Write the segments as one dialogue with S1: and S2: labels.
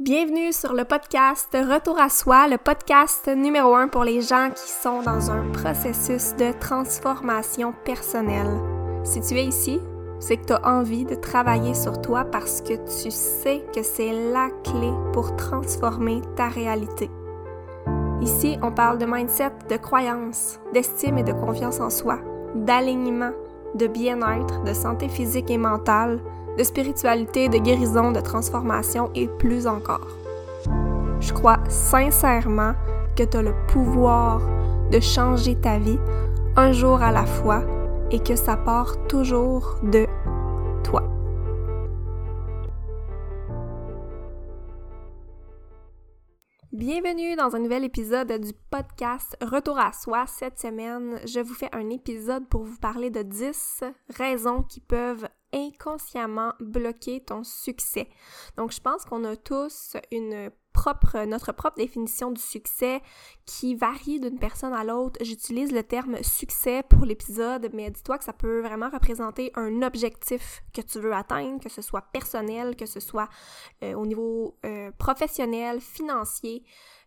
S1: Bienvenue sur le podcast Retour à soi, le podcast numéro un pour les gens qui sont dans un processus de transformation personnelle. Si tu es ici, c'est que tu as envie de travailler sur toi parce que tu sais que c'est la clé pour transformer ta réalité. Ici, on parle de mindset, de croyance, d'estime et de confiance en soi, d'alignement, de bien-être, de santé physique et mentale, de spiritualité, de guérison, de transformation et plus encore. Je crois sincèrement que tu as le pouvoir de changer ta vie un jour à la fois et que ça part toujours de toi. Bienvenue dans un nouvel épisode du podcast Retour à soi. Cette semaine, je vous fais un épisode pour vous parler de 10 raisons qui peuvent inconsciemment bloquer ton succès. Donc, je pense qu'on a tous une propre, notre propre définition du succès qui varie d'une personne à l'autre. J'utilise le terme succès pour l'épisode, mais dis-toi que ça peut vraiment représenter un objectif que tu veux atteindre, que ce soit personnel, que ce soit euh, au niveau euh, professionnel, financier.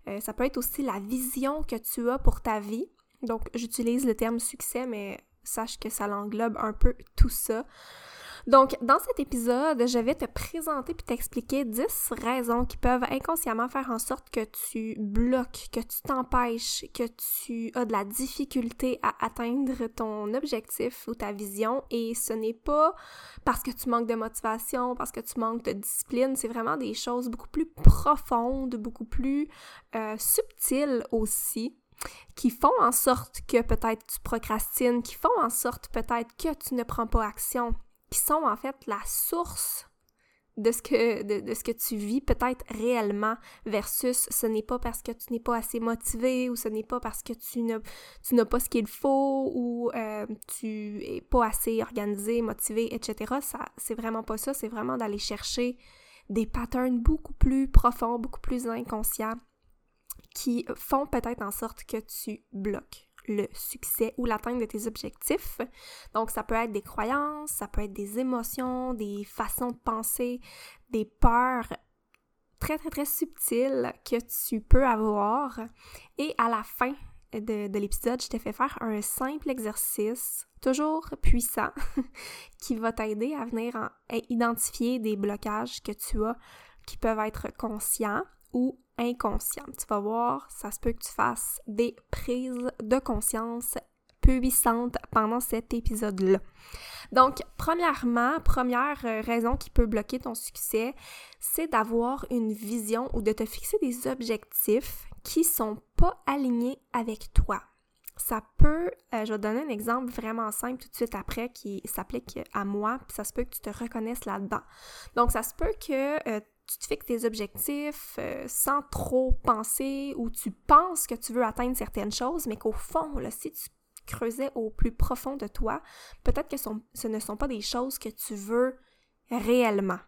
S1: Euh, ça peut être aussi la vision que tu as pour ta vie. Donc, j'utilise le terme succès, mais sache que ça l'englobe un peu tout ça. Donc, dans cet épisode, je vais te présenter puis t'expliquer 10 raisons qui peuvent inconsciemment faire en sorte que tu bloques, que tu t'empêches, que tu as de la difficulté à atteindre ton objectif ou ta vision. Et ce n'est pas parce que tu manques de motivation, parce que tu manques de discipline, c'est vraiment des choses beaucoup plus profondes, beaucoup plus euh, subtiles aussi qui font en sorte que peut-être tu procrastines, qui font en sorte peut-être que tu ne prends pas action, qui sont en fait la source de ce que, de, ce que tu vis peut-être réellement versus ce n'est pas parce que tu n'es pas assez motivé ou ce n'est pas parce que tu n'as, pas ce qu'il faut ou euh, tu es pas assez organisé, motivé, etc. C'est vraiment pas ça, c'est vraiment d'aller chercher des patterns beaucoup plus profonds, beaucoup plus inconscients qui font peut-être en sorte que tu bloques le succès ou l'atteinte de tes objectifs. Donc, ça peut être des croyances, ça peut être des émotions, des façons de penser, des peurs très, très, très subtiles que tu peux avoir. Et à la fin de, de l'épisode, je t'ai fait faire un simple exercice, toujours puissant, qui va t'aider à venir identifier des blocages que tu as qui peuvent être conscients ou inconsciente. Tu vas voir, ça se peut que tu fasses des prises de conscience puissantes pendant cet épisode-là. Donc, premièrement, première euh, raison qui peut bloquer ton succès, c'est d'avoir une vision ou de te fixer des objectifs qui sont pas alignés avec toi. Ça peut, euh, je vais donner un exemple vraiment simple tout de suite après qui s'applique à moi, puis ça se peut que tu te reconnaisses là-dedans. Donc, ça se peut que euh, tu te fixes tes objectifs euh, sans trop penser ou tu penses que tu veux atteindre certaines choses, mais qu'au fond, si tu creusais au plus profond de toi, peut-être que ce ne sont pas des choses que tu veux réellement.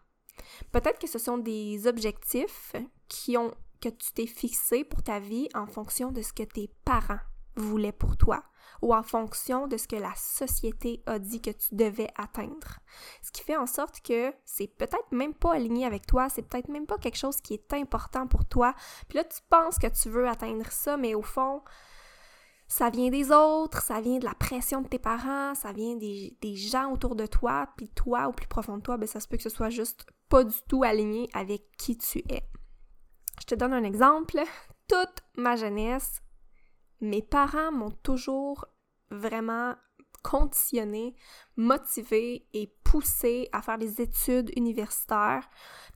S1: Peut-être que ce sont des objectifs que tu t'es fixé pour ta vie en fonction de ce que tes parents voulaient pour toi ou en fonction de ce que la société a dit que tu devais atteindre. Ce qui fait en sorte que c'est peut-être même pas aligné avec toi, c'est peut-être même pas quelque chose qui est important pour toi. Puis là, tu penses que tu veux atteindre ça, mais au fond, ça vient des autres, ça vient de la pression de tes parents, ça vient des, gens autour de toi, puis toi, au plus profond de toi, ben ça se peut que ce soit juste pas du tout aligné avec qui tu es. Je te donne un exemple. Toute ma jeunesse, mes parents m'ont toujours vraiment conditionné, motivé et poussé à faire des études universitaires.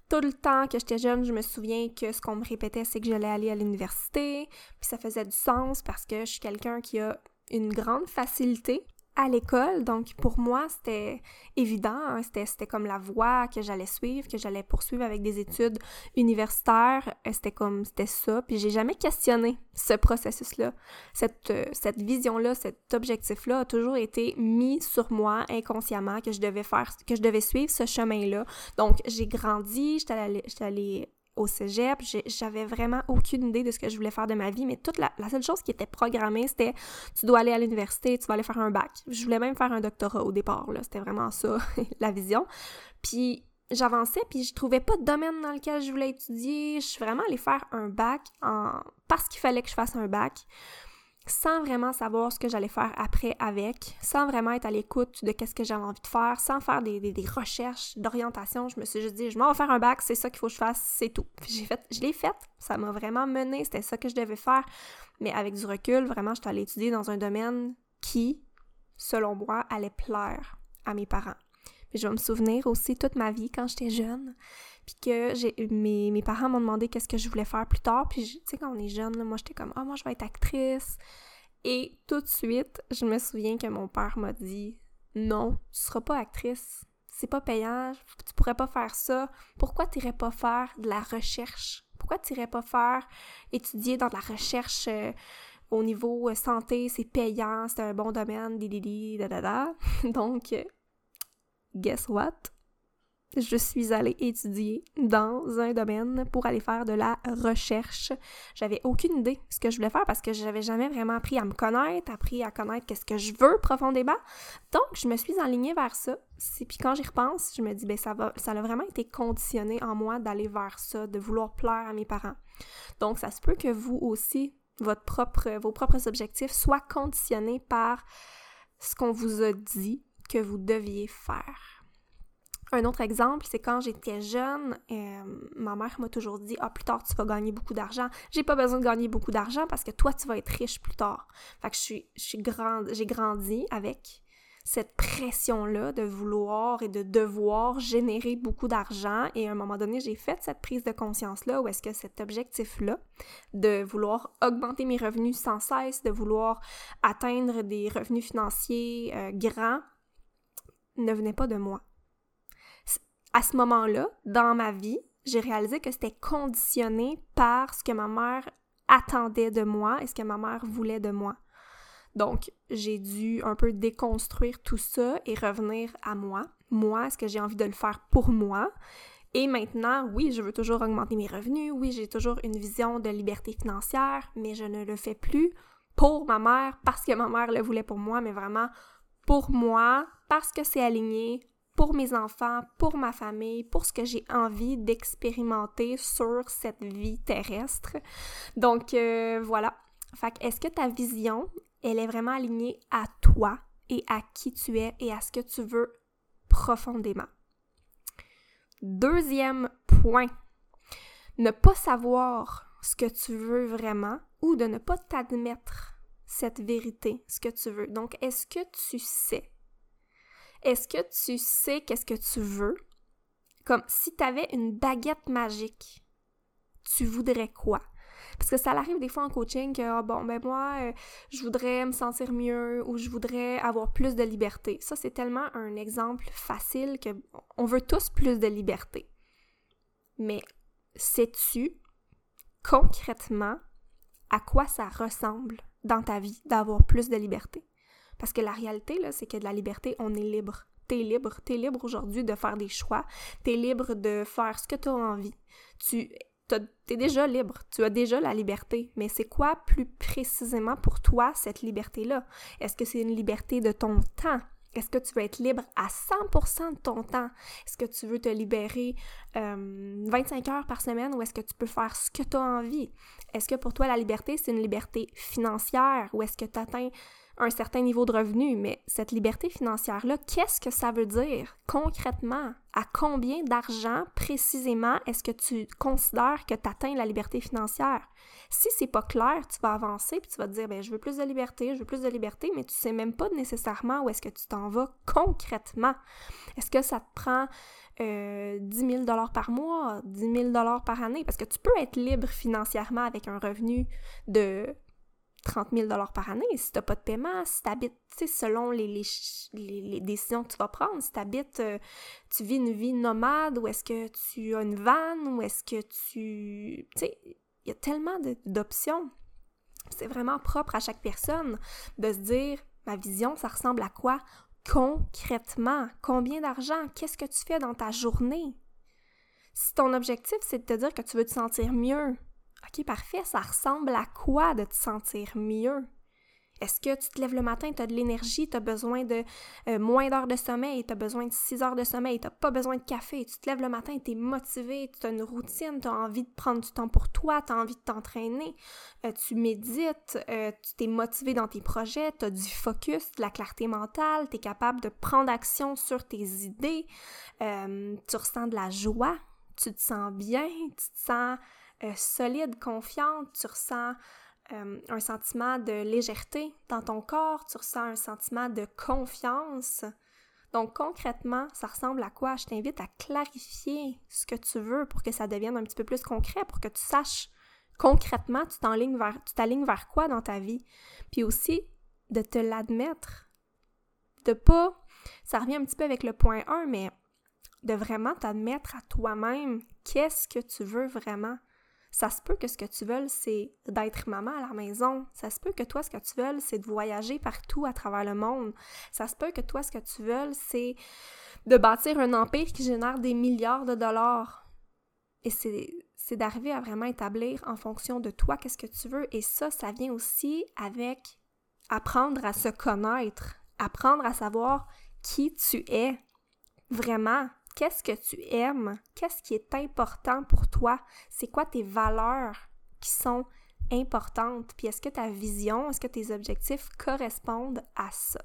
S1: Tout le temps que j'étais jeune, je me souviens que ce qu'on me répétait, c'est que j'allais aller à l'université, puis ça faisait du sens parce que je suis quelqu'un qui a une grande facilité à l'école. Donc, pour moi, c'était évident. Hein. C'était comme la voie que j'allais suivre, que j'allais poursuivre avec des études universitaires. Euh, c'était comme, c'était ça. Puis, j'ai jamais questionné ce processus-là. Cette, euh, cette vision-là, cet objectif-là a toujours été mis sur moi inconsciemment que je devais faire, que je devais suivre ce chemin-là. Donc, j'ai grandi, j'étais au cégep. J'avais vraiment aucune idée de ce que je voulais faire de ma vie, mais toute la, seule chose qui était programmée, c'était tu dois aller à l'université, tu vas aller faire un bac. Je voulais même faire un doctorat au départ, là. C'était vraiment ça, la vision. Puis j'avançais puis je trouvais pas de domaine dans lequel je voulais étudier. Je suis vraiment allée faire un bac en... parce qu'il fallait que je fasse un bac sans vraiment savoir ce que j'allais faire après avec, sans vraiment être à l'écoute de qu'est-ce que j'avais envie de faire, sans faire des, recherches d'orientation. Je me suis juste dit, je m'en vais faire un bac, c'est ça qu'il faut que je fasse, c'est tout. J'ai fait, je l'ai fait, ça m'a vraiment mené, c'était ça que je devais faire. Mais avec du recul, vraiment, je suis allée étudier dans un domaine qui, selon moi, allait plaire à mes parents. Puis je vais me souvenir aussi toute ma vie quand j'étais jeune, puis que mes, parents m'ont demandé qu'est-ce que je voulais faire plus tard, puis tu sais quand on est jeune, moi j'étais comme ah moi je vais être actrice. Et tout de suite, je me souviens que mon père m'a dit non, tu seras pas actrice. C'est pas payant, tu pourrais pas faire ça. Pourquoi tu irais pas faire de la recherche? Pourquoi tu irais pas faire étudier dans de la recherche euh, au niveau euh, santé, c'est payant, c'est un bon domaine, di da da da. Donc, euh, guess what? Je suis allée étudier dans un domaine pour aller faire de la recherche. J'avais aucune idée de ce que je voulais faire parce que j'avais jamais vraiment appris à me connaître, appris à connaître qu'est-ce que je veux profondément. Donc, je me suis enlignée vers ça. Puis quand j'y repense, je me dis, ben ça va, ça a vraiment été conditionné en moi d'aller vers ça, de vouloir plaire à mes parents. Donc, ça se peut que vous aussi, votre propre, vos propres objectifs soient conditionnés par ce qu'on vous a dit que vous deviez faire. Un autre exemple, c'est quand j'étais jeune, euh, ma mère m'a toujours dit Ah, plus tard, tu vas gagner beaucoup d'argent. J'ai pas besoin de gagner beaucoup d'argent parce que toi, tu vas être riche plus tard. Fait que je suis, j'ai grandi avec cette pression-là de vouloir et de devoir générer beaucoup d'argent. Et à un moment donné, j'ai fait cette prise de conscience-là où est-ce que cet objectif-là, de vouloir augmenter mes revenus sans cesse, de vouloir atteindre des revenus financiers euh, grands, ne venait pas de moi. À ce moment-là, dans ma vie, j'ai réalisé que c'était conditionné par ce que ma mère attendait de moi et ce que ma mère voulait de moi. Donc, j'ai dû un peu déconstruire tout ça et revenir à moi. Moi, est-ce que j'ai envie de le faire pour moi? Et maintenant, oui, je veux toujours augmenter mes revenus, oui, j'ai toujours une vision de liberté financière, mais je ne le fais plus pour ma mère parce que ma mère le voulait pour moi, mais vraiment pour moi, parce que c'est aligné pour mes enfants, pour ma famille, pour ce que j'ai envie d'expérimenter sur cette vie terrestre. Donc euh, voilà. Fait est-ce que ta vision, elle est vraiment alignée à toi et à qui tu es et à ce que tu veux profondément? Deuxième point, ne pas savoir ce que tu veux vraiment ou de ne pas t'admettre cette vérité, ce que tu veux. Donc, est-ce que tu sais? Est-ce que tu sais qu'est-ce que tu veux? Comme si tu avais une baguette magique, tu voudrais quoi? Parce que ça arrive des fois en coaching que, ah, bon, ben moi, euh, je voudrais me sentir mieux ou je voudrais avoir plus de liberté. Ça, c'est tellement un exemple facile que on veut tous plus de liberté. Mais sais-tu concrètement à quoi ça ressemble dans ta vie d'avoir plus de liberté? Parce que la réalité, là, c'est que de la liberté, on est libre. T'es libre. T'es libre aujourd'hui de faire des choix. T'es libre de faire ce que tu as envie. Tu es déjà libre. Tu as déjà la liberté. Mais c'est quoi plus précisément pour toi cette liberté-là? Est-ce que c'est une liberté de ton temps? Est-ce que tu veux être libre à 100% de ton temps? Est-ce que tu veux te libérer 25 euh, heures par semaine ou est-ce que tu peux faire ce que tu as envie? Est-ce que pour toi, la liberté, c'est une liberté financière ou est-ce que tu atteins un certain niveau de revenu, mais cette liberté financière-là, qu'est-ce que ça veut dire concrètement? À combien d'argent précisément est-ce que tu considères que tu atteins la liberté financière? Si c'est pas clair, tu vas avancer puis tu vas te dire, ben, je veux plus de liberté, je veux plus de liberté, mais tu sais même pas nécessairement où est-ce que tu t'en vas concrètement. Est-ce que ça te prend euh, 10 000 par mois, 10 000 par année? Parce que tu peux être libre financièrement avec un revenu de 30 000 par année. Si tu n'as pas de paiement, si tu habites, selon les, les, décisions que tu vas prendre, si tu habites, euh, tu vis une vie nomade, ou est-ce que tu as une vanne, ou est-ce que tu... Tu sais, il y a tellement d'options. C'est vraiment propre à chaque personne de se dire, ma vision, ça ressemble à quoi concrètement? Combien d'argent? Qu'est-ce que tu fais dans ta journée? Si ton objectif, c'est de te dire que tu veux te sentir mieux, OK, parfait, ça ressemble à quoi de te sentir mieux? Est-ce que tu te lèves le matin, tu as de l'énergie, tu as besoin de euh, moins d'heures de sommeil, tu as besoin de 6 heures de sommeil, tu pas besoin de café, tu te lèves le matin, tu es motivé, tu as une routine, tu as envie de prendre du temps pour toi, tu as envie de t'entraîner, euh, tu médites, euh, tu t'es motivé dans tes projets, tu as du focus, de la clarté mentale, tu es capable de prendre action sur tes idées, tu ressens de la joie, tu te sens bien, tu te sens solide, confiante, tu ressens euh, un sentiment de légèreté dans ton corps, tu ressens un sentiment de confiance. Donc concrètement, ça ressemble à quoi? Je t'invite à clarifier ce que tu veux pour que ça devienne un petit peu plus concret, pour que tu saches concrètement, tu t'alignes vers, vers quoi dans ta vie. Puis aussi, de te l'admettre. De pas, ça revient un petit peu avec le point 1, mais de vraiment t'admettre à toi-même qu'est-ce que tu veux vraiment. Ça se peut que ce que tu veux, c'est d'être maman à la maison. Ça se peut que toi, ce que tu veux, c'est de voyager partout à travers le monde. Ça se peut que toi, ce que tu veux, c'est de bâtir un empire qui génère des milliards de dollars. Et c'est d'arriver à vraiment établir en fonction de toi qu'est-ce que tu veux. Et ça, ça vient aussi avec apprendre à se connaître, apprendre à savoir qui tu es vraiment qu'est-ce que tu aimes, qu'est-ce qui est important pour toi, c'est quoi tes valeurs qui sont importantes, puis est-ce que ta vision, est-ce que tes objectifs correspondent à ça?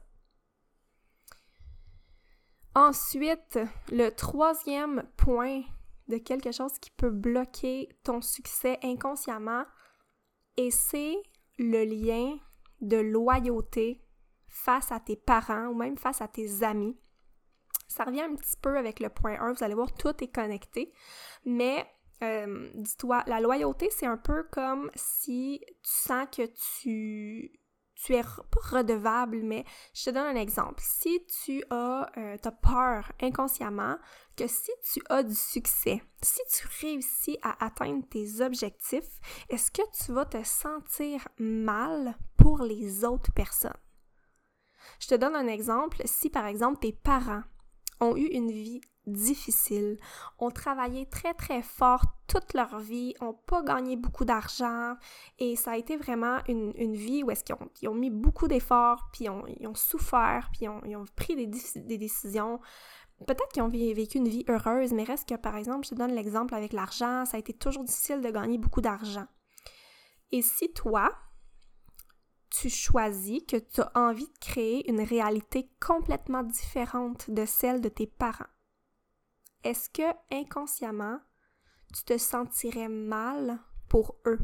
S1: Ensuite, le troisième point de quelque chose qui peut bloquer ton succès inconsciemment, et c'est le lien de loyauté face à tes parents ou même face à tes amis. Ça revient un petit peu avec le point 1, vous allez voir, tout est connecté. Mais euh, dis-toi, la loyauté, c'est un peu comme si tu sens que tu, tu es pas redevable, mais je te donne un exemple. Si tu as, euh, as peur inconsciemment que si tu as du succès, si tu réussis à atteindre tes objectifs, est-ce que tu vas te sentir mal pour les autres personnes? Je te donne un exemple. Si par exemple tes parents ont eu une vie difficile, ont travaillé très très fort toute leur vie, ont pas gagné beaucoup d'argent et ça a été vraiment une, vie où est-ce qu'ils ont, mis beaucoup d'efforts, puis ils ont souffert, puis ils ont, pris des, des décisions. Peut-être qu'ils ont vécu une vie heureuse, mais reste que par exemple, je te donne l'exemple avec l'argent, ça a été toujours difficile de gagner beaucoup d'argent. Et si toi, tu choisis, que tu as envie de créer une réalité complètement différente de celle de tes parents, est-ce que inconsciemment, tu te sentirais mal pour eux?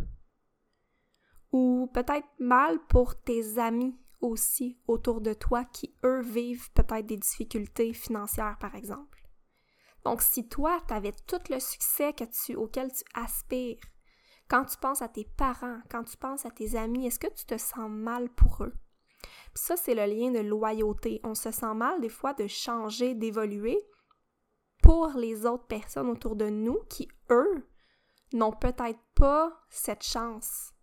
S1: Ou peut-être mal pour tes amis aussi autour de toi qui, eux, vivent peut-être des difficultés financières, par exemple? Donc, si toi, tu avais tout le succès que tu, auquel tu aspires, quand tu penses à tes parents, quand tu penses à tes amis, est-ce que tu te sens mal pour eux? Puis ça, c'est le lien de loyauté. On se sent mal des fois de changer, d'évoluer pour les autres personnes autour de nous qui, eux, n'ont peut-être pas cette chance.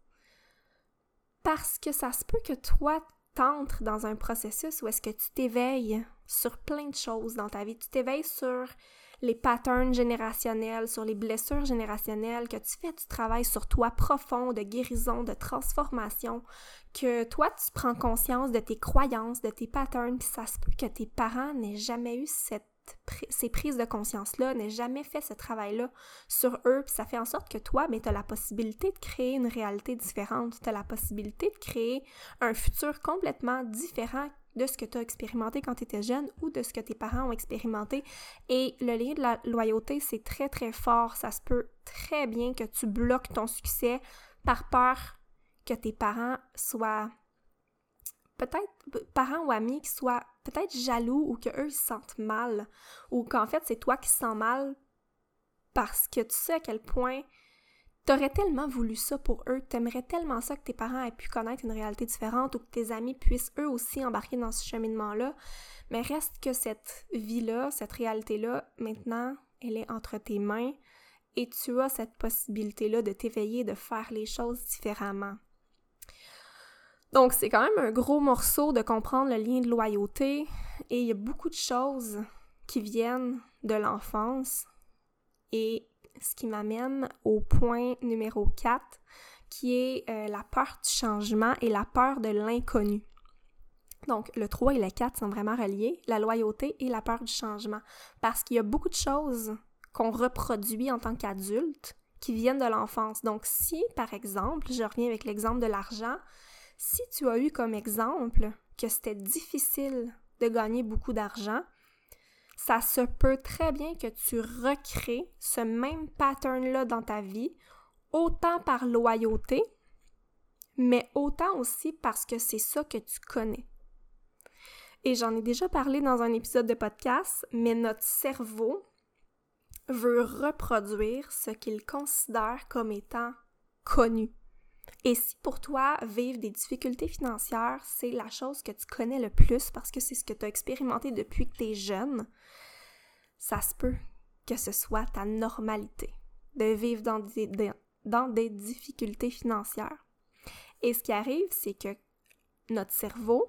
S1: Parce que ça se peut que toi, t'entres dans un processus où est-ce que tu t'éveilles sur plein de choses dans ta vie. Tu t'éveilles sur les patterns générationnels, sur les blessures générationnelles, que tu fais du travail sur toi profond, de guérison, de transformation, que toi tu prends conscience de tes croyances, de tes patterns, puis ça se peut que tes parents n'aient jamais eu cette ces prises de conscience-là, n'aient jamais fait ce travail-là sur eux, puis ça fait en sorte que toi, mais tu as la possibilité de créer une réalité différente, tu as la possibilité de créer un futur complètement différent de ce que tu as expérimenté quand tu étais jeune ou de ce que tes parents ont expérimenté. Et le lien de la loyauté, c'est très très fort. Ça se peut très bien que tu bloques ton succès par peur que tes parents soient peut-être parents ou amis qui soient peut-être jaloux ou qu'eux se sentent mal ou qu'en fait c'est toi qui te sens mal parce que tu sais à quel point T'aurais tellement voulu ça pour eux, t'aimerais tellement ça que tes parents aient pu connaître une réalité différente ou que tes amis puissent eux aussi embarquer dans ce cheminement-là. Mais reste que cette vie-là, cette réalité-là, maintenant, elle est entre tes mains et tu as cette possibilité-là de t'éveiller, de faire les choses différemment. Donc, c'est quand même un gros morceau de comprendre le lien de loyauté et il y a beaucoup de choses qui viennent de l'enfance et ce qui m'amène au point numéro 4, qui est euh, la peur du changement et la peur de l'inconnu. Donc, le 3 et le 4 sont vraiment reliés, la loyauté et la peur du changement. Parce qu'il y a beaucoup de choses qu'on reproduit en tant qu'adulte qui viennent de l'enfance. Donc, si, par exemple, je reviens avec l'exemple de l'argent, si tu as eu comme exemple que c'était difficile de gagner beaucoup d'argent, ça se peut très bien que tu recrées ce même pattern-là dans ta vie, autant par loyauté, mais autant aussi parce que c'est ça que tu connais. Et j'en ai déjà parlé dans un épisode de podcast, mais notre cerveau veut reproduire ce qu'il considère comme étant connu. Et si pour toi, vivre des difficultés financières, c'est la chose que tu connais le plus parce que c'est ce que tu as expérimenté depuis que tu es jeune, ça se peut que ce soit ta normalité de vivre dans des, difficultés financières. Et ce qui arrive, c'est que notre cerveau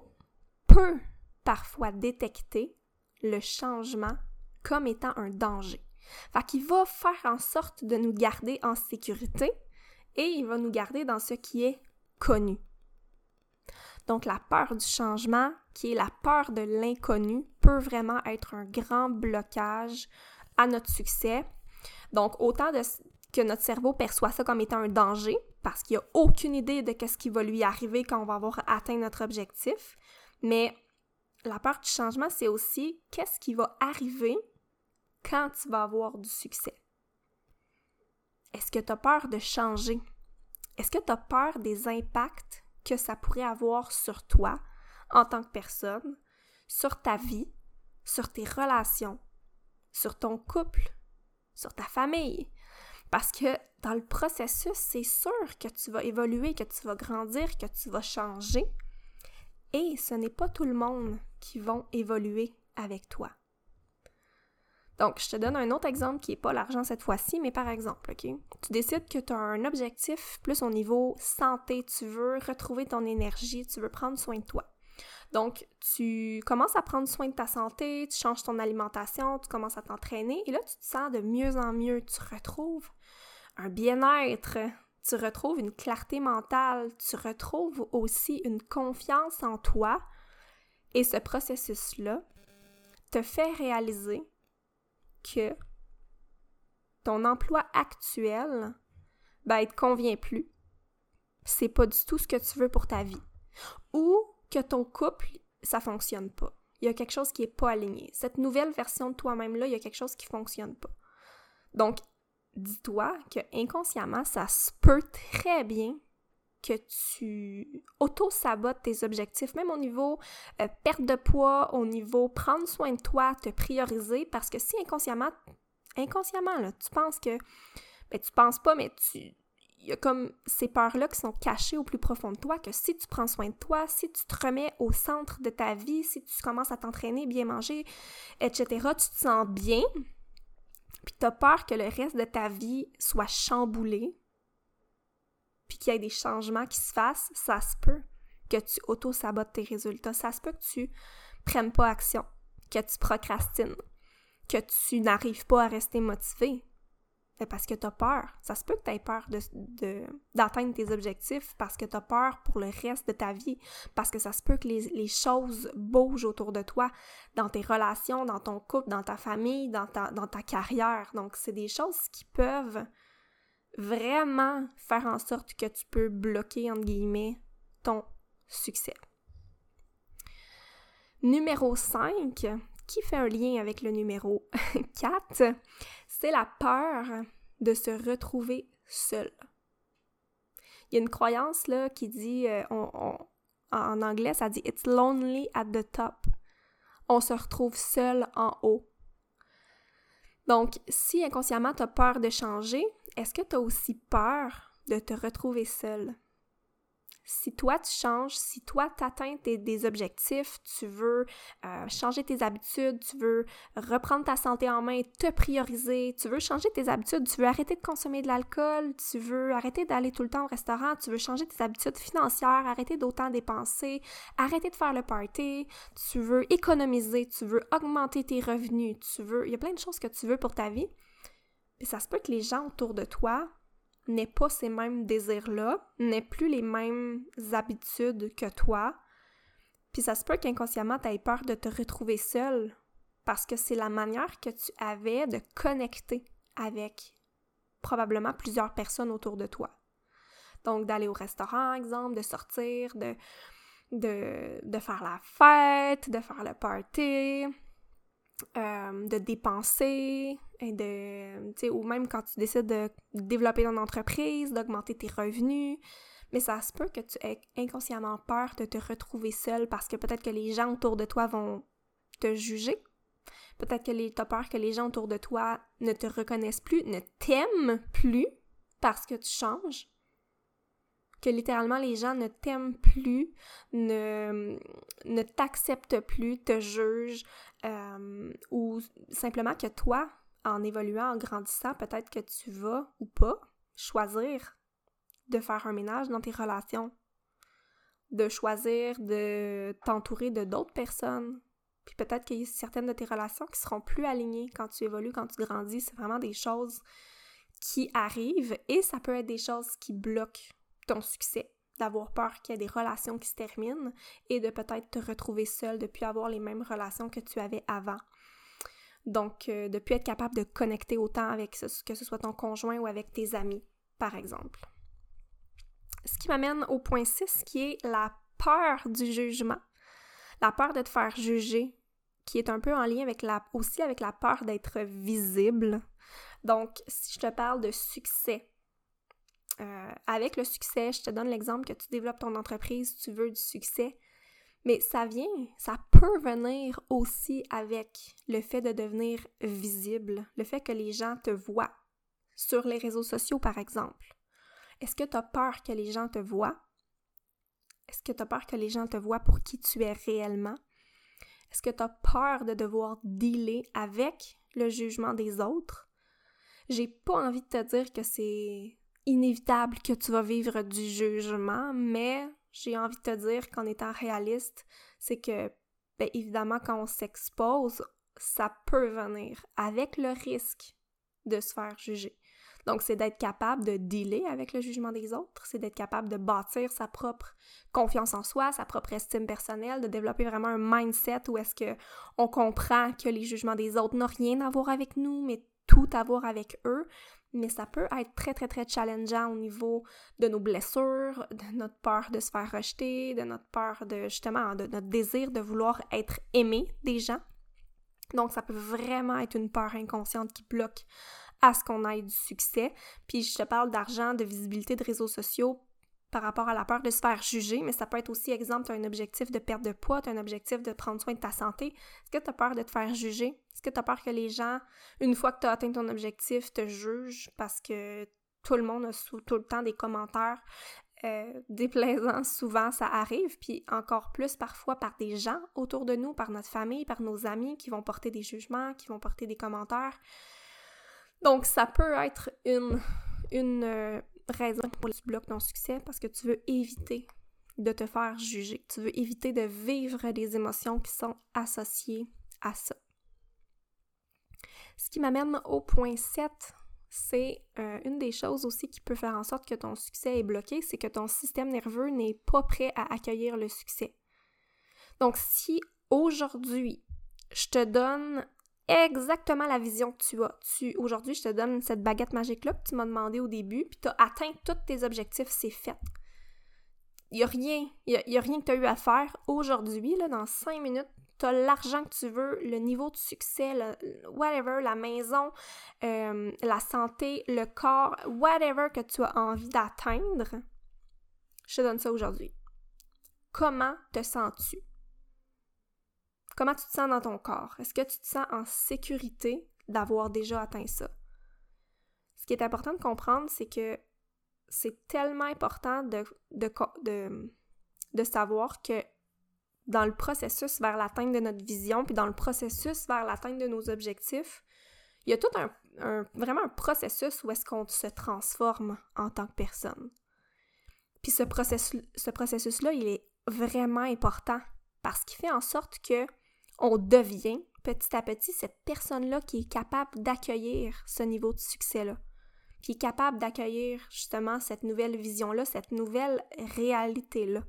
S1: peut parfois détecter le changement comme étant un danger. Fait qu'il va faire en sorte de nous garder en sécurité et il va nous garder dans ce qui est connu. Donc la peur du changement, la peur de l'inconnu, peut vraiment être un grand blocage à notre succès. Donc autant que notre cerveau perçoit ça comme étant un danger, parce qu'il n'a aucune idée de ce qui va lui arriver quand on va avoir atteint notre objectif, mais la peur du changement, c'est aussi qu'est-ce qui va arriver quand tu vas avoir du succès. Est-ce que tu as peur de changer? Est-ce que tu as peur des impacts que ça pourrait avoir sur toi? En tant que personne, sur ta vie, sur tes relations, sur ton couple, sur ta famille? Parce que dans le processus, c'est sûr que tu vas évoluer, que tu vas grandir, que tu vas changer. Et ce n'est pas tout le monde qui vont évoluer avec toi. Donc, je te donne un autre exemple qui n'est pas l'argent cette fois-ci, mais par exemple, OK? Tu décides que tu as un objectif plus au niveau santé, tu veux retrouver ton énergie, tu veux prendre soin de toi. Donc, tu commences à prendre soin de ta santé, tu changes ton alimentation, tu commences à t'entraîner et là, tu te sens de mieux en mieux. Tu retrouves un bien-être, tu retrouves une clarté mentale, tu retrouves aussi une confiance en toi et ce processus-là te fait réaliser que ton emploi actuel, ben, il te convient plus. C'est pas du tout ce que tu veux pour ta vie. Ou que ton couple, ça fonctionne pas. Il y a quelque chose qui est pas aligné. Cette nouvelle version de toi-même-là, il y a quelque chose qui fonctionne pas. Donc, dis-toi que inconsciemment, ça se peut très bien que tu auto-sabotes tes objectifs, même au niveau euh, perte de poids, au niveau prendre soin de toi, te prioriser, parce que si inconsciemment, inconsciemment, là, tu penses que, ben tu penses pas, mais tu, il y a comme ces peurs-là qui sont cachées au plus profond de toi, que si tu prends soin de toi, si tu te remets au centre de ta vie, si tu commences à t'entraîner, bien manger, etc., tu te sens bien, puis tu as peur que le reste de ta vie soit chamboulé, puis qu'il y ait des changements qui se fassent, ça se peut que tu auto-sabotes tes résultats. Ça se peut que tu prennes pas action, que tu procrastines, que tu n'arrives pas à rester motivé. Parce que tu as peur. Ça se peut que tu aies peur d'atteindre tes objectifs parce que tu as peur pour le reste de ta vie. Parce que ça se peut que les, choses bougent autour de toi, dans tes relations, dans ton couple, dans ta famille, dans ta, carrière. Donc, c'est des choses qui peuvent vraiment faire en sorte que tu peux bloquer, guillemets, ton succès. Numéro 5, qui fait un lien avec le numéro 4, c'est la peur de se retrouver seul. Il y a une croyance là qui dit, euh, en anglais, ça dit It's lonely at the top. On se retrouve seul en haut. Donc, si inconsciemment tu as peur de changer, est-ce que tu as aussi peur de te retrouver seul? Si toi tu changes, si toi tu atteins des objectifs, tu veux euh, changer tes habitudes, tu veux reprendre ta santé en main, te prioriser, tu veux changer tes habitudes, tu veux arrêter de consommer de l'alcool, tu veux arrêter d'aller tout le temps au restaurant, tu veux changer tes habitudes financières, arrêter d'autant dépenser, arrêter de faire le party, tu veux économiser, tu veux augmenter tes revenus, tu veux, il y a plein de choses que tu veux pour ta vie. Et ça se peut que les gens autour de toi n'ait pas ces mêmes désirs-là, n'ait plus les mêmes habitudes que toi. Puis ça se peut qu'inconsciemment, tu aies peur de te retrouver seule parce que c'est la manière que tu avais de connecter avec probablement plusieurs personnes autour de toi. Donc, d'aller au restaurant, exemple, de sortir, de, de, de faire la fête, de faire le party, euh, de dépenser, et de, ou même quand tu décides de développer ton entreprise, d'augmenter tes revenus. Mais ça se peut que tu aies inconsciemment peur de te retrouver seul parce que peut-être que les gens autour de toi vont te juger. Peut-être que tu as peur que les gens autour de toi ne te reconnaissent plus, ne t'aiment plus parce que tu changes que littéralement les gens ne t'aiment plus, ne, t'acceptent plus, te jugent, euh, ou simplement que toi, en évoluant, en grandissant, peut-être que tu vas ou pas choisir de faire un ménage dans tes relations, de choisir de t'entourer de d'autres personnes. Puis peut-être qu'il y a certaines de tes relations qui seront plus alignées quand tu évolues, quand tu grandis. C'est vraiment des choses qui arrivent et ça peut être des choses qui bloquent ton succès, d'avoir peur qu'il y ait des relations qui se terminent et de peut-être te retrouver seul depuis avoir les mêmes relations que tu avais avant. Donc, euh, de plus être capable de connecter autant avec ce, que ce soit ton conjoint ou avec tes amis, par exemple. Ce qui m'amène au point 6 qui est la peur du jugement. La peur de te faire juger, qui est un peu en lien avec la, aussi avec la peur d'être visible. Donc, si je te parle de succès, euh, avec le succès, je te donne l'exemple que tu développes ton entreprise, tu veux du succès, mais ça vient, ça peut venir aussi avec le fait de devenir visible, le fait que les gens te voient sur les réseaux sociaux, par exemple. Est-ce que tu as peur que les gens te voient? Est-ce que tu as peur que les gens te voient pour qui tu es réellement? Est-ce que tu as peur de devoir dealer avec le jugement des autres? J'ai pas envie de te dire que c'est inévitable que tu vas vivre du jugement, mais j'ai envie de te dire qu'en étant réaliste, c'est que, bien évidemment, quand on s'expose, ça peut venir avec le risque de se faire juger. Donc, c'est d'être capable de dealer avec le jugement des autres, c'est d'être capable de bâtir sa propre confiance en soi, sa propre estime personnelle, de développer vraiment un mindset où est-ce que on comprend que les jugements des autres n'ont rien à voir avec nous, mais tout à voir avec eux, mais ça peut être très, très, très challengeant au niveau de nos blessures, de notre peur de se faire rejeter, de notre peur de, justement, de notre désir de vouloir être aimé des gens. Donc, ça peut vraiment être une peur inconsciente qui bloque à ce qu'on ait du succès. Puis, je te parle d'argent, de visibilité de réseaux sociaux par rapport à la peur de se faire juger, mais ça peut être aussi, exemple, tu un objectif de perte de poids, tu as un objectif de prendre soin de ta santé. Est-ce que tu as peur de te faire juger? Est-ce que tu as peur que les gens, une fois que tu as atteint ton objectif, te jugent parce que tout le monde a tout le temps des commentaires euh, déplaisants? Souvent, ça arrive, puis encore plus parfois par des gens autour de nous, par notre famille, par nos amis qui vont porter des jugements, qui vont porter des commentaires. Donc, ça peut être une, une, euh, raison pour tu bloques ton succès parce que tu veux éviter de te faire juger. Tu veux éviter de vivre des émotions qui sont associées à ça. Ce qui m'amène au point 7, c'est euh, une des choses aussi qui peut faire en sorte que ton succès est bloqué, c'est que ton système nerveux n'est pas prêt à accueillir le succès. Donc si aujourd'hui, je te donne exactement la vision que tu as. Aujourd'hui, je te donne cette baguette magique-là que tu m'as demandé au début, puis tu as atteint tous tes objectifs, c'est fait. Il n'y a rien, rien que tu as eu à faire aujourd'hui, dans cinq minutes, tu as l'argent que tu veux, le niveau de succès, le, whatever, la maison, euh, la santé, le corps, whatever que tu as envie d'atteindre, je te donne ça aujourd'hui. Comment te sens-tu? Comment tu te sens dans ton corps? Est-ce que tu te sens en sécurité d'avoir déjà atteint ça? Ce qui est important de comprendre, c'est que c'est tellement important de, savoir que dans le processus vers l'atteinte de notre vision, puis dans le processus vers l'atteinte de nos objectifs, il y a tout un, vraiment un processus où est-ce qu'on se transforme en tant que personne. Puis ce processus-là, il est vraiment important parce qu'il fait en sorte que on devient petit à petit cette personne-là qui est capable d'accueillir ce niveau de succès-là. puis est capable d'accueillir justement cette nouvelle vision-là, cette nouvelle réalité-là.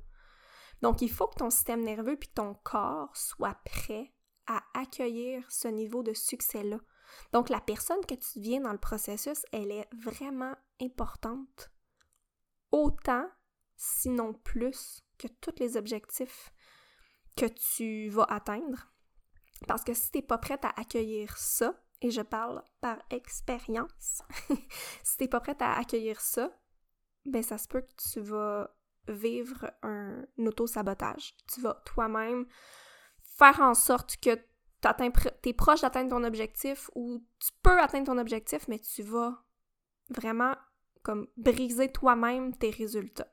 S1: Donc, il faut que ton système nerveux puis ton corps soient prêts à accueillir ce niveau de succès-là. Donc, la personne que tu deviens dans le processus, elle est vraiment importante. Autant, sinon plus, que tous les objectifs que tu vas atteindre. Parce que si tu n'es pas prête à accueillir ça, et je parle par expérience, si tu n'es pas prête à accueillir ça, ben ça se peut que tu vas vivre un auto-sabotage. Tu vas toi-même faire en sorte que tu es proche d'atteindre ton objectif ou tu peux atteindre ton objectif, mais tu vas vraiment comme briser toi-même tes résultats.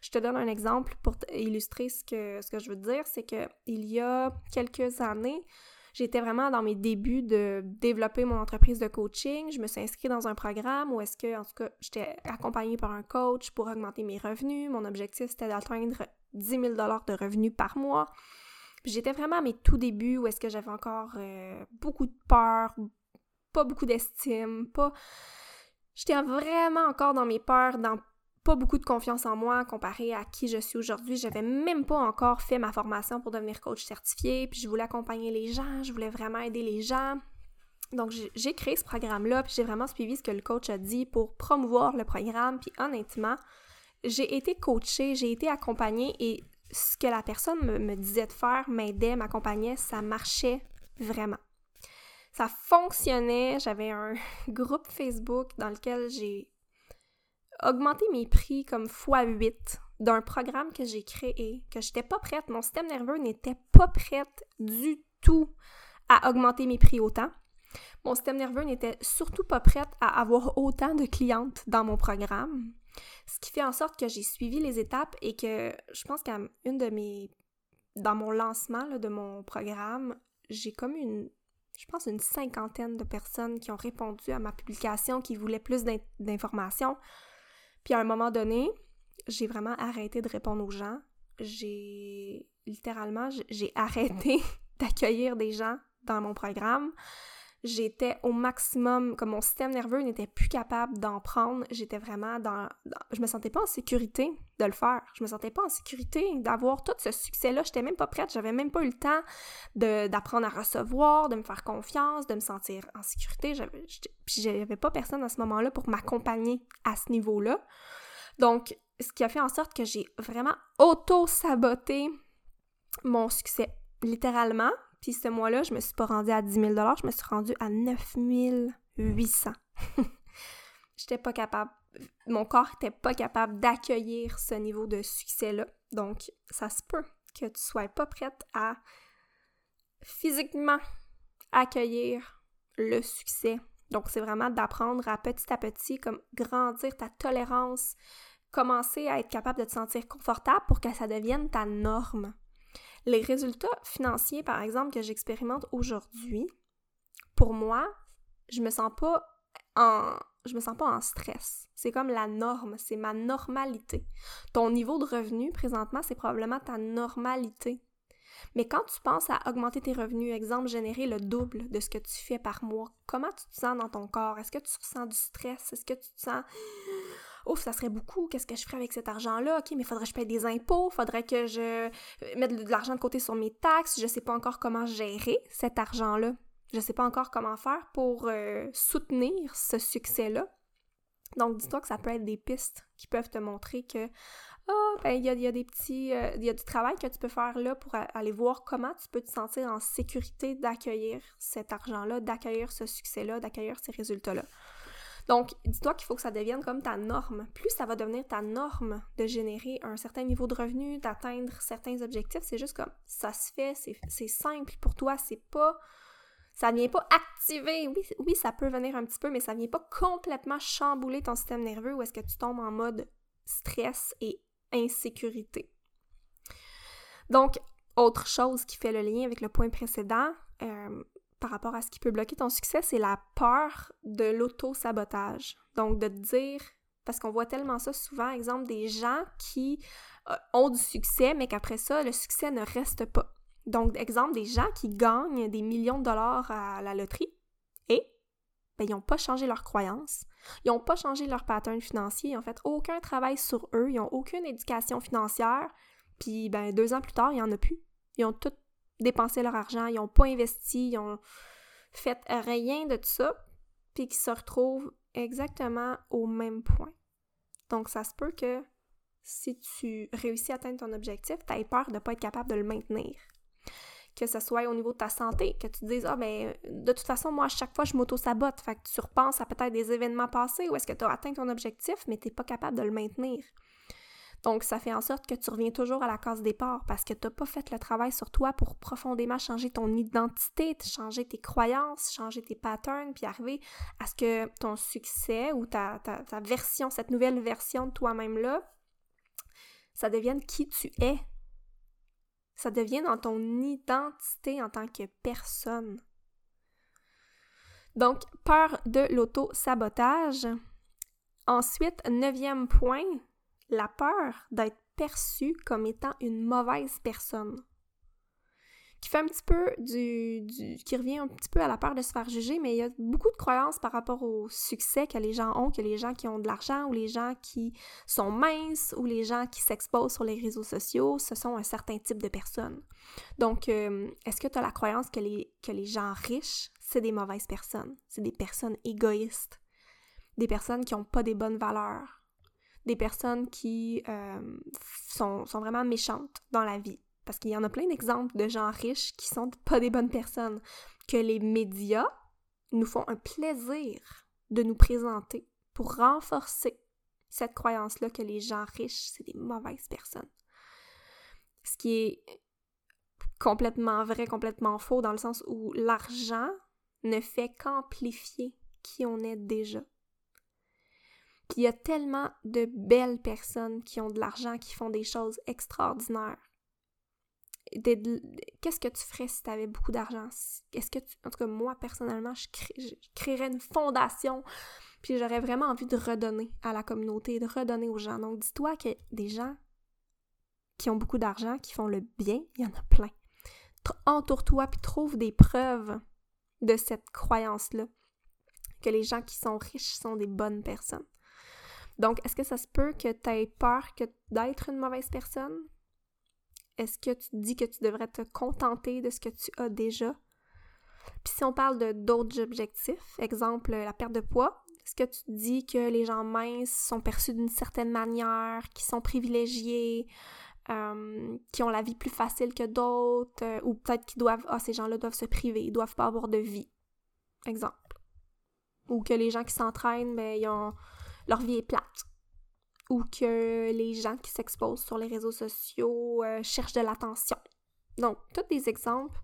S1: Je te donne un exemple pour illustrer ce que, je veux dire, c'est que il y a quelques années, j'étais vraiment dans mes débuts de développer mon entreprise de coaching. Je me suis inscrite dans un programme où est-ce que, en tout cas, j'étais accompagnée par un coach pour augmenter mes revenus. Mon objectif, c'était d'atteindre 10 000 de revenus par mois. j'étais vraiment à mes tout débuts où est-ce que j'avais encore euh, beaucoup de peur, pas beaucoup d'estime, pas... J'étais vraiment encore dans mes peurs, dans pas beaucoup de confiance en moi comparé à qui je suis aujourd'hui. J'avais même pas encore fait ma formation pour devenir coach certifié, puis je voulais accompagner les gens, je voulais vraiment aider les gens. Donc j'ai créé ce programme-là, puis j'ai vraiment suivi ce que le coach a dit pour promouvoir le programme, puis honnêtement, j'ai été coachée, j'ai été accompagnée et ce que la personne me, me disait de faire m'aidait, m'accompagnait, ça marchait vraiment. Ça fonctionnait, j'avais un groupe Facebook dans lequel j'ai augmenter mes prix comme x8 d'un programme que j'ai créé, que j'étais pas prête, mon système nerveux n'était pas prête du tout à augmenter mes prix autant. Mon système nerveux n'était surtout pas prête à avoir autant de clientes dans mon programme. Ce qui fait en sorte que j'ai suivi les étapes et que je pense qu'à une de mes. Dans mon lancement de mon programme, j'ai comme une. Je pense une cinquantaine de personnes qui ont répondu à ma publication, qui voulaient plus d'informations. Puis à un moment donné, j'ai vraiment arrêté de répondre aux gens. J'ai littéralement, j'ai arrêté d'accueillir des gens dans mon programme. J'étais au maximum, comme mon système nerveux n'était plus capable d'en prendre, j'étais vraiment dans, Je me sentais pas en sécurité de le faire. Je me sentais pas en sécurité d'avoir tout ce succès-là. J'étais même pas prête, j'avais même pas eu le temps d'apprendre à recevoir, de me faire confiance, de me sentir en sécurité. Puis j'avais pas personne à ce moment-là pour m'accompagner à ce niveau-là. Donc, ce qui a fait en sorte que j'ai vraiment auto-saboté mon succès, littéralement. Puis ce mois-là, je me suis pas rendue à 10 000 je me suis rendue à 9 800. J'étais pas capable, mon corps était pas capable d'accueillir ce niveau de succès-là. Donc, ça se peut que tu sois pas prête à physiquement accueillir le succès. Donc, c'est vraiment d'apprendre à petit à petit, comme grandir ta tolérance, commencer à être capable de te sentir confortable pour que ça devienne ta norme. Les résultats financiers, par exemple, que j'expérimente aujourd'hui, pour moi, je me sens pas en je me sens pas en stress. C'est comme la norme, c'est ma normalité. Ton niveau de revenu présentement, c'est probablement ta normalité. Mais quand tu penses à augmenter tes revenus, exemple, générer le double de ce que tu fais par mois, comment tu te sens dans ton corps? Est-ce que tu ressens du stress? Est-ce que tu te sens ouf, ça serait beaucoup, qu'est-ce que je ferais avec cet argent-là? OK, mais faudrait que je paye des impôts, faudrait que je euh, mette de l'argent de côté sur mes taxes, je sais pas encore comment gérer cet argent-là. Je sais pas encore comment faire pour euh, soutenir ce succès-là. Donc, dis-toi que ça peut être des pistes qui peuvent te montrer que ah, ben, il y a, des petits, euh, il y a du travail que tu peux faire là pour aller voir comment tu peux te sentir en sécurité d'accueillir cet argent-là, d'accueillir ce succès-là, d'accueillir ces résultats-là. Donc, dis-toi qu'il faut que ça devienne comme ta norme. Plus ça va devenir ta norme de générer un certain niveau de revenu, d'atteindre certains objectifs, c'est juste comme ça se fait, c'est simple pour toi, c'est pas. Ça vient pas activer. Oui, oui, ça peut venir un petit peu, mais ça vient pas complètement chambouler ton système nerveux où est-ce que tu tombes en mode stress et insécurité. Donc, autre chose qui fait le lien avec le point précédent, euh, par rapport à ce qui peut bloquer ton succès, c'est la peur de l'auto-sabotage. Donc, de te dire, parce qu'on voit tellement ça souvent, exemple, des gens qui euh, ont du succès, mais qu'après ça, le succès ne reste pas. Donc, exemple, des gens qui gagnent des millions de dollars à la loterie et ben, ils n'ont pas changé leurs croyances, ils n'ont pas changé leur pattern financier, ils n'ont fait aucun travail sur eux, ils n'ont aucune éducation financière, puis ben, deux ans plus tard, il n'y en a plus. Ils ont tout dépensé leur argent, ils n'ont pas investi, ils ont fait rien de tout ça, puis qu'ils se retrouvent exactement au même point. Donc, ça se peut que si tu réussis à atteindre ton objectif, tu aies peur de ne pas être capable de le maintenir que ce soit au niveau de ta santé, que tu te dises, ah ben, de toute façon, moi, à chaque fois, je m'auto-sabote. Fait que tu repenses à peut-être des événements passés où est-ce que tu as atteint ton objectif, mais tu n'es pas capable de le maintenir. Donc, ça fait en sorte que tu reviens toujours à la case départ parce que tu n'as pas fait le travail sur toi pour profondément changer ton identité, changer tes croyances, changer tes patterns, puis arriver à ce que ton succès ou ta, version, cette nouvelle version de toi-même-là, ça devienne qui tu es, ça devient dans ton identité en tant que personne. Donc, peur de l'auto-sabotage. Ensuite, neuvième point, la peur d'être perçu comme étant une mauvaise personne. Qui fait un petit peu du, qui revient un petit peu à la peur de se faire juger, mais il y a beaucoup de croyances par rapport au succès que les gens ont, que les gens qui ont de l'argent ou les gens qui sont minces ou les gens qui s'exposent sur les réseaux sociaux, ce sont un certain type de personnes. Donc, euh, est-ce que tu as la croyance que les, que les gens riches, c'est des mauvaises personnes, c'est des personnes égoïstes, des personnes qui n'ont pas des bonnes valeurs, des personnes qui euh, sont, sont vraiment méchantes dans la vie? parce qu'il y en a plein d'exemples de gens riches qui sont pas des bonnes personnes, que les médias nous font un plaisir de nous présenter pour renforcer cette croyance-là que les gens riches, c'est des mauvaises personnes. Ce qui est complètement vrai, complètement faux, dans le sens où l'argent ne fait qu'amplifier qui on est déjà. Puis il y a tellement de belles personnes qui ont de l'argent, qui font des choses extraordinaires qu'est-ce que tu ferais si tu avais beaucoup d'argent? Est-ce que en tout cas, moi, personnellement, je, créerais une fondation, puis j'aurais vraiment envie de redonner à la communauté, de redonner aux gens. Donc, dis-toi que des gens qui ont beaucoup d'argent, qui font le bien, il y en a plein. Entoure-toi, puis trouve des preuves de cette croyance-là, que les gens qui sont riches sont des bonnes personnes. Donc, est-ce que ça se peut que tu aies peur d'être une mauvaise personne? Est-ce que tu dis que tu devrais te contenter de ce que tu as déjà? Puis si on parle de d'autres objectifs, exemple la perte de poids, est-ce que tu dis que les gens minces sont perçus d'une certaine manière, qui sont privilégiés, euh, qui ont la vie plus facile que d'autres, euh, ou peut-être qu'ils doivent, ah, ces gens-là doivent se priver, ils doivent pas avoir de vie, exemple. Ou que les gens qui s'entraînent, ben, ils ont, leur vie est plate ou que les gens qui s'exposent sur les réseaux sociaux euh, cherchent de l'attention. Donc, tous des exemples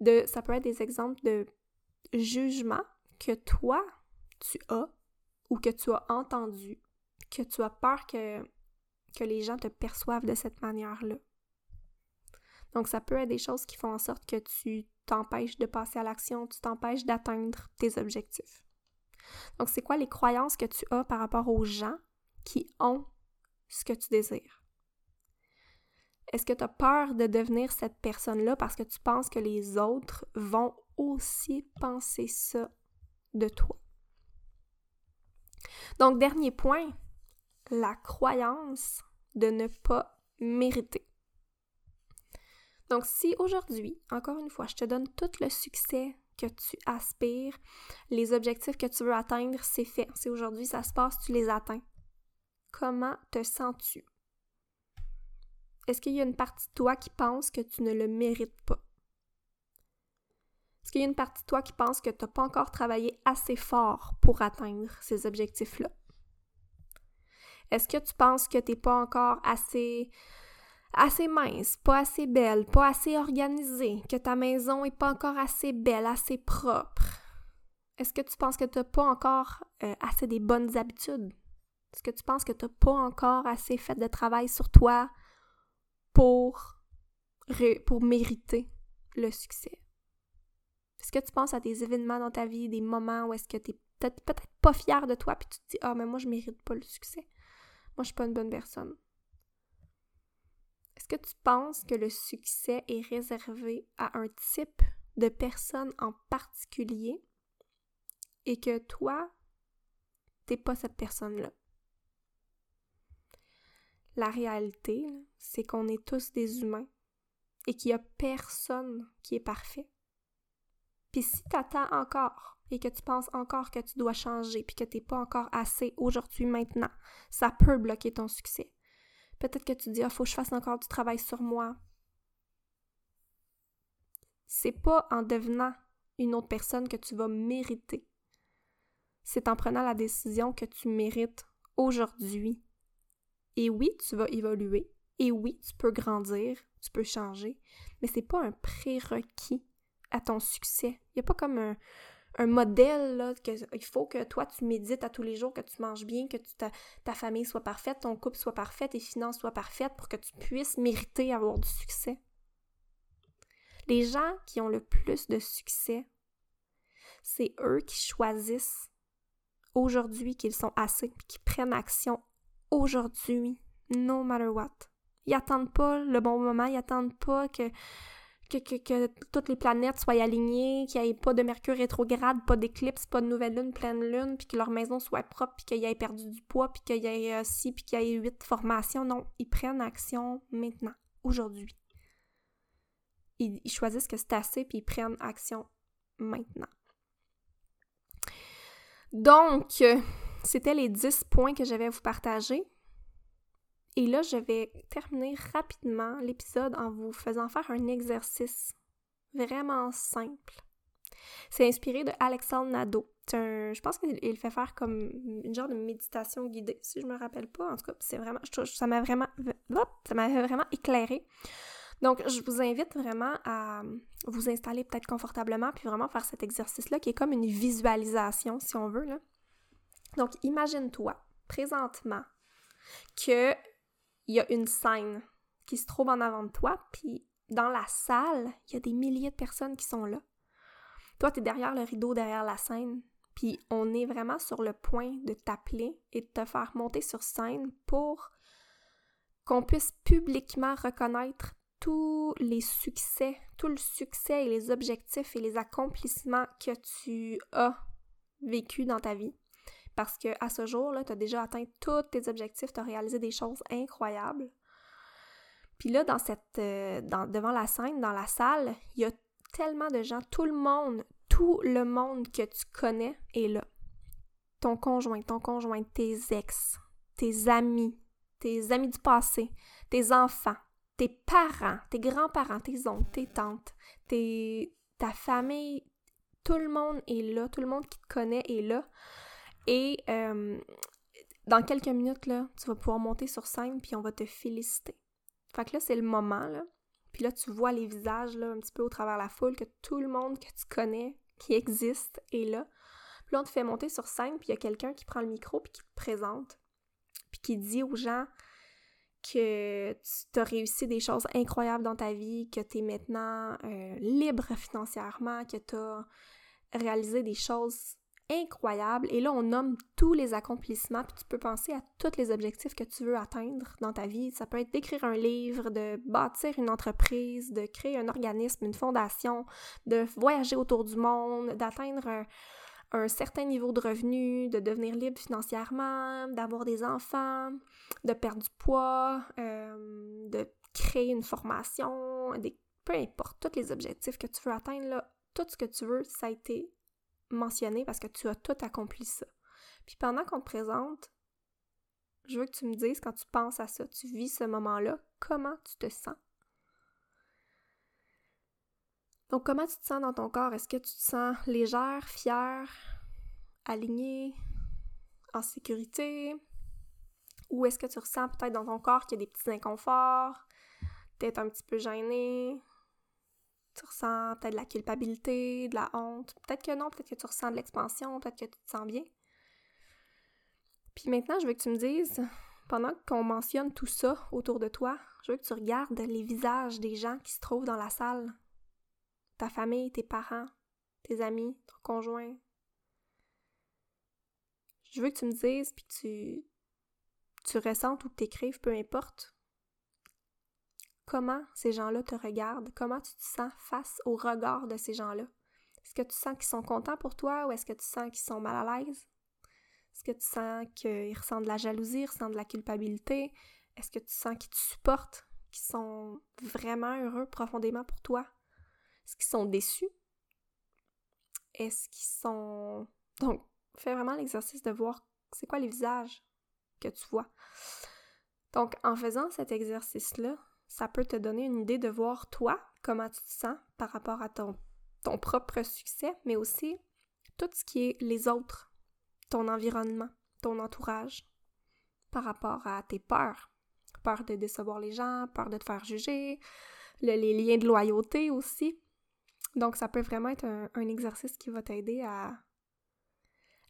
S1: de. Ça peut être des exemples de jugement que toi, tu as ou que tu as entendu, que tu as peur que, que les gens te perçoivent de cette manière-là. Donc, ça peut être des choses qui font en sorte que tu t'empêches de passer à l'action, tu t'empêches d'atteindre tes objectifs. Donc, c'est quoi les croyances que tu as par rapport aux gens qui ont ce que tu désires? Est-ce que tu as peur de devenir cette personne-là parce que tu penses que les autres vont aussi penser ça de toi? Donc, dernier point, la croyance de ne pas mériter. Donc, si aujourd'hui, encore une fois, je te donne tout le succès que tu aspires, les objectifs que tu veux atteindre, c'est fait. Si aujourd'hui ça se passe, tu les atteins. Comment te sens-tu? Est-ce qu'il y a une partie de toi qui pense que tu ne le mérites pas? Est-ce qu'il y a une partie de toi qui pense que tu n'as pas encore travaillé assez fort pour atteindre ces objectifs-là? Est-ce que tu penses que tu n'es pas encore assez assez mince, pas assez belle, pas assez organisée, que ta maison est pas encore assez belle, assez propre? Est-ce que tu penses que tu n'as pas encore euh, assez des bonnes habitudes? Est-ce que tu penses que tu n'as pas encore assez fait de travail sur toi pour, pour mériter le succès? Est-ce que tu penses à des événements dans ta vie, des moments où est-ce que tu es peut-être peut pas fier de toi, puis tu te dis Ah, mais moi, je mérite pas le succès. Moi, je suis pas une bonne personne. Est-ce que tu penses que le succès est réservé à un type de personne en particulier et que toi, t'es pas cette personne-là? La réalité, c'est qu'on est tous des humains et qu'il y a personne qui est parfait. Puis si t'attends encore et que tu penses encore que tu dois changer puis que t'es pas encore assez aujourd'hui, maintenant, ça peut bloquer ton succès. Peut-être que tu dis, ah, faut que je fasse encore du travail sur moi. C'est pas en devenant une autre personne que tu vas mériter. C'est en prenant la décision que tu mérites aujourd'hui. Et oui, tu vas évoluer. Et oui, tu peux grandir, tu peux changer, mais c'est pas un prérequis à ton succès. Il n'y a pas comme un, un modèle, là, que, il faut que toi, tu médites à tous les jours, que tu manges bien, que ta, famille soit parfaite, ton couple soit parfait, tes finances soient parfaites pour que tu puisses mériter avoir du succès. Les gens qui ont le plus de succès, c'est eux qui choisissent aujourd'hui qu'ils sont assez, qui prennent action aujourd'hui, no matter what. Ils attendent pas le bon moment, ils attendent pas que que, toutes les planètes soient alignées, qu'il n'y ait pas de Mercure rétrograde, pas d'éclipse, pas de nouvelle lune, pleine lune, puis que leur maison soit propre, puis qu'ils aient perdu du poids, puis qu'il y ait euh, puis qu'il y ait huit formations. Non, ils prennent action maintenant, aujourd'hui. Ils, ils choisissent que c'est assez, puis ils prennent action maintenant. Donc, euh, c'était les 10 points que j'avais à vous partager. Et là, je vais terminer rapidement l'épisode en vous faisant faire un exercice vraiment simple. C'est inspiré de Alexandre Nadeau. je pense qu'il fait faire comme une genre de méditation guidée, si je me rappelle pas. En tout cas, c'est vraiment, ça m'a vraiment, ça m'a vraiment éclairé. Donc, je vous invite vraiment à vous installer peut-être confortablement, puis vraiment faire cet exercice-là, qui est comme une visualisation, si on veut. Donc, imagine-toi présentement que il y a une scène qui se trouve en avant de toi, puis dans la salle, il y a des milliers de personnes qui sont là. Toi, tu es derrière le rideau, derrière la scène, puis on est vraiment sur le point de t'appeler et de te faire monter sur scène pour qu'on puisse publiquement reconnaître tous les succès, tout le succès et les objectifs et les accomplissements que tu as vécu dans ta vie. Parce que à ce jour-là, tu as déjà atteint tous tes objectifs, tu as réalisé des choses incroyables. Puis là, dans cette, euh, devant la scène, dans la salle, il y a tellement de gens, tout le monde, tout le monde que tu connais est là. Ton conjoint, ton conjoint, tes ex, tes amis, tes amis du passé, tes enfants, tes parents, tes grands-parents, tes oncles, tes tantes, tes, ta famille, tout le monde est là, tout le monde qui te connaît est là. Et euh, dans quelques minutes, là, tu vas pouvoir monter sur scène, puis on va te féliciter. Fait que là, c'est le moment, là. Puis là, tu vois les visages, là, un petit peu au travers de la foule, que tout le monde que tu connais, qui existe, est là. Puis là, on te fait monter sur scène, puis il y a quelqu'un qui prend le micro, puis qui te présente, puis qui dit aux gens que tu as réussi des choses incroyables dans ta vie, que tu es maintenant euh, libre financièrement, que tu as réalisé des choses incroyable. Et là, on nomme tous les accomplissements, puis tu peux penser à tous les objectifs que tu veux atteindre dans ta vie. Ça peut être d'écrire un livre, de bâtir une entreprise, de créer un organisme, une fondation, de voyager autour du monde, d'atteindre un, certain niveau de revenu, de devenir libre financièrement, d'avoir des enfants, de perdre du poids, euh, de créer une formation, des, peu importe, tous les objectifs que tu veux atteindre, là, tout ce que tu veux, ça a été mentionner parce que tu as tout accompli ça. Puis pendant qu'on te présente, je veux que tu me dises quand tu penses à ça, tu vis ce moment-là, comment tu te sens? Donc comment tu te sens dans ton corps? Est-ce que tu te sens légère, fière, alignée, en sécurité? Ou est-ce que tu ressens peut-être dans ton corps qu'il y a des petits inconforts, peut-être un petit peu gêné, tu ressens peut-être de la culpabilité, de la honte? Peut-être que non, peut-être que tu ressens de l'expansion, peut-être que tu te sens bien. Puis maintenant, je veux que tu me dises, pendant qu'on mentionne tout ça autour de toi, je veux que tu regardes les visages des gens qui se trouvent dans la salle. Ta famille, tes parents, tes amis, ton conjoint. Je veux que tu me dises, puis tu, tu ressentes ou que tu écrives, peu importe, comment ces gens-là te regardent, comment tu te sens face au regard de ces gens-là? Est-ce que tu sens qu'ils sont contents pour toi ou est-ce que tu sens qu'ils sont mal à l'aise? Est-ce que tu sens qu'ils ressentent de la jalousie, ils ressentent de la culpabilité? Est-ce que tu sens qu'ils te supportent, qu'ils sont vraiment heureux profondément pour toi? Est-ce qu'ils sont déçus? Est-ce qu'ils sont... Donc, fais vraiment l'exercice de voir c'est quoi les visages que tu vois. Donc, en faisant cet exercice-là, ça peut te donner une idée de voir toi, comment tu te sens par rapport à ton, ton propre succès, mais aussi tout ce qui est les autres, ton environnement, ton entourage, par rapport à tes peurs. Peur de décevoir les gens, peur de te faire juger, les liens de loyauté aussi. Donc, ça peut vraiment être un, exercice qui va t'aider à,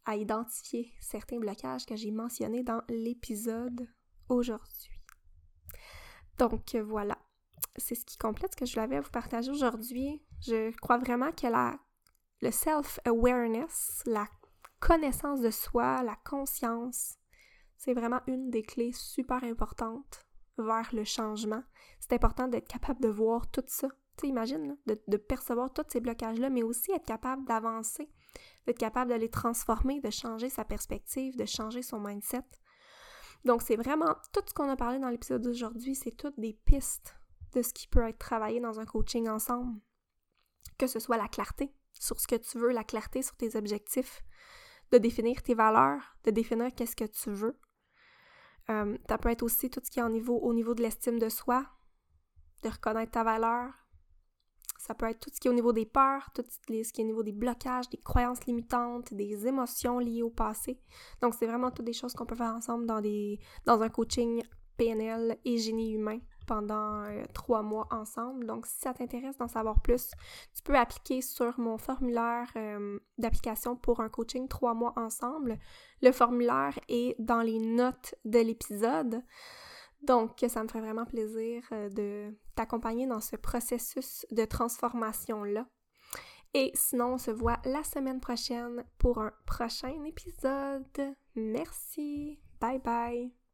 S1: à identifier certains blocages que j'ai mentionnés dans l'épisode aujourd'hui. Donc voilà, c'est ce qui complète ce que je voulais vous partager aujourd'hui. Je crois vraiment que la, le self-awareness, la connaissance de soi, la conscience, c'est vraiment une des clés super importantes vers le changement. C'est important d'être capable de voir tout ça. Tu imagine, de, de, percevoir tous ces blocages-là, mais aussi être capable d'avancer, d'être capable de les transformer, de changer sa perspective, de changer son mindset. Donc, c'est vraiment tout ce qu'on a parlé dans l'épisode d'aujourd'hui, c'est toutes des pistes de ce qui peut être travaillé dans un coaching ensemble. Que ce soit la clarté sur ce que tu veux, la clarté sur tes objectifs, de définir tes valeurs, de définir qu'est-ce que tu veux. Euh, ça peut être aussi tout ce qui est au niveau, au niveau de l'estime de soi, de reconnaître ta valeur. Ça peut être tout ce qui est au niveau des peurs, tout ce qui est au niveau des blocages, des croyances limitantes, des émotions liées au passé. Donc, c'est vraiment toutes des choses qu'on peut faire ensemble dans, des, dans un coaching PNL et génie humain pendant euh, trois mois ensemble. Donc, si ça t'intéresse d'en savoir plus, tu peux appliquer sur mon formulaire euh, d'application pour un coaching trois mois ensemble. Le formulaire est dans les notes de l'épisode. Donc, ça me ferait vraiment plaisir euh, de t'accompagner dans ce processus de transformation-là. Et sinon, on se voit la semaine prochaine pour un prochain épisode. Merci. Bye bye.